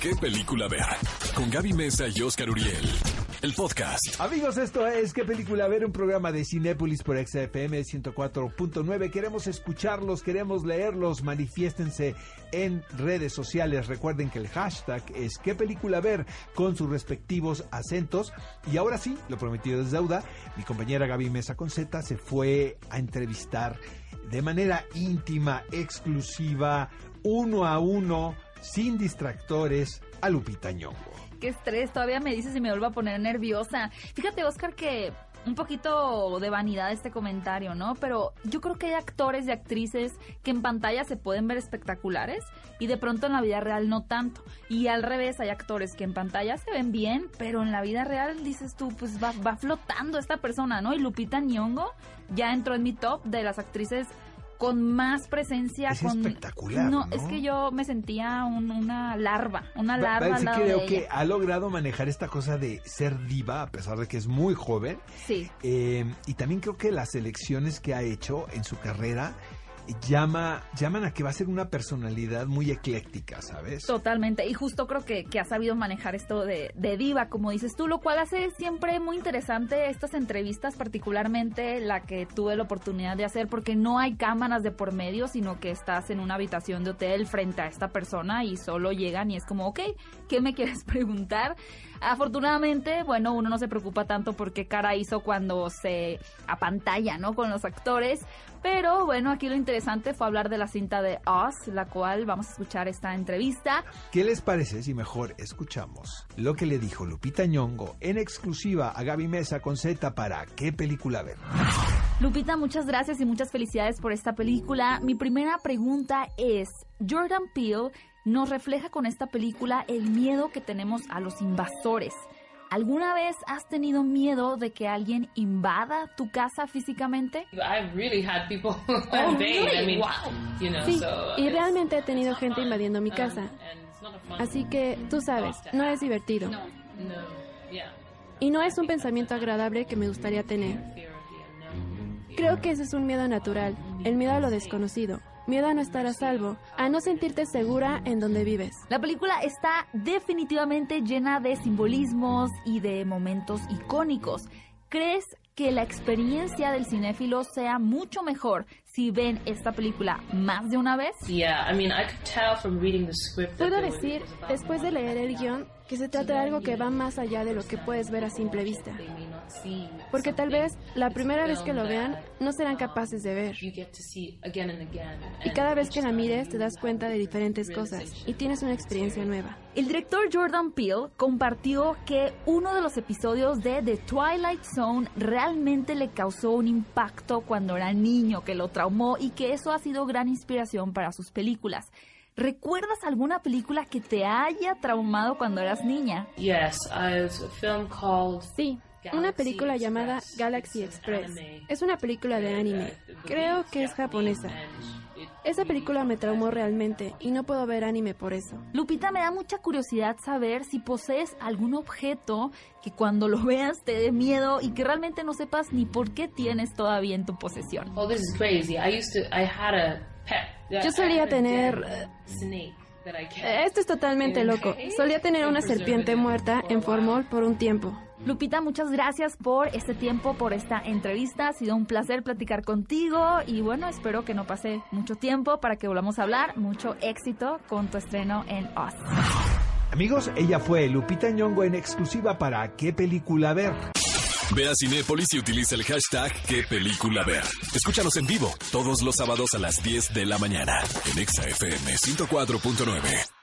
¿Qué película ver? Con Gaby Mesa y Oscar Uriel. El podcast. Amigos, esto es ¿Qué película ver? Un programa de Cinépolis por XFM 104.9. Queremos escucharlos, queremos leerlos. Manifiéstense en redes sociales. Recuerden que el hashtag es ¿Qué película ver? Con sus respectivos acentos. Y ahora sí, lo prometido es deuda. Mi compañera Gaby Mesa Conceta se fue a entrevistar de manera íntima, exclusiva, uno a uno, sin distractores, a Lupita Ñongo. Qué estrés, todavía me dices y me vuelvo a poner nerviosa. Fíjate, Oscar, que un poquito de vanidad este comentario, ¿no? Pero yo creo que hay actores y actrices que en pantalla se pueden ver espectaculares y de pronto en la vida real no tanto. Y al revés, hay actores que en pantalla se ven bien, pero en la vida real dices tú, pues va, va flotando esta persona, ¿no? Y Lupita Nyong'o ya entró en mi top de las actrices con más presencia. Es con, espectacular. No, ¿no? es que yo me sentía un- una larva, una larva. Parece al lado creo de que ella. ha logrado manejar esta cosa de ser diva, a pesar de que es muy joven. Sí. Eh, y también creo que las elecciones que ha hecho en su carrera llama, llaman a que va a ser una personalidad muy ecléctica, ¿sabes? Totalmente, y justo creo que, que ha sabido manejar esto de, de diva, como dices tú, lo cual hace siempre muy interesante estas entrevistas, particularmente la que tuve la oportunidad de hacer, porque no hay cámaras de por medio, sino que estás en una habitación de hotel frente a esta persona y solo llegan y es como, ok, ¿qué me quieres preguntar? Afortunadamente, bueno, uno no se preocupa tanto por qué cara hizo cuando se apantalla, ¿no? Con los actores. Pero bueno, aquí lo interesante fue hablar de la cinta de Oz, la cual vamos a escuchar esta entrevista. ¿Qué les parece si mejor escuchamos lo que le dijo Lupita Ñongo en exclusiva a Gaby Mesa con Z para qué película ver? Lupita, muchas gracias y muchas felicidades por esta película. Mi primera pregunta es, Jordan Peele nos refleja con esta película el miedo que tenemos a los invasores. ¿Alguna vez has tenido miedo de que alguien invada tu casa físicamente? Sí, y realmente he tenido gente invadiendo mi um, casa. Así que, tú sabes, no es divertido. Y no es un pensamiento agradable que me gustaría tener. Creo que ese es un miedo natural, el miedo a lo desconocido, miedo a no estar a salvo, a no sentirte segura en donde vives. La película está definitivamente llena de simbolismos y de momentos icónicos. ¿Crees que la experiencia del cinéfilo sea mucho mejor si ven esta película más de una vez? Yeah, I mean, I could tell from reading the script. that Puedo decir, después de leer el guion, que se trata de algo que va más allá de lo que puedes ver a simple vista. Porque tal vez la primera vez que lo vean no serán capaces de ver. You get to see again and again. Y and cada vez que la mires te das cuenta de diferentes cosas y tienes una experiencia nueva. El director Jordan Peele compartió que uno de los episodios de The Twilight Zone realmente le causó un impacto cuando era niño, que lo traumó y que eso ha sido gran inspiración para sus películas. ¿Recuerdas alguna película que te haya traumado cuando eras niña? Sí, una película llamada Galaxy Express. Es una película de anime. Creo que es japonesa. Esa película me traumó realmente y no puedo ver anime por eso. Lupita, me da mucha curiosidad saber si posees algún objeto que cuando lo veas te dé miedo y que realmente no sepas ni por qué tienes todavía en tu posesión. Oh, this is crazy. I used to. I had a pet. Yo solía tener, dead snake that I kept. Eh, Esto es totalmente loco. Solía tener una serpiente muerta en formol por un tiempo. Lupita, muchas gracias por este tiempo, por esta entrevista. Ha sido un placer platicar contigo y bueno, espero que no pase mucho tiempo para que volvamos a hablar. Mucho éxito con tu estreno en Oz. Amigos, ella fue Lupita Ñongo en exclusiva para qué película ver. Ve a Cinépolis y utiliza el hashtag qué película ver. Escúchanos en vivo todos los sábados a las 10 de la mañana en Exa FM 104.9.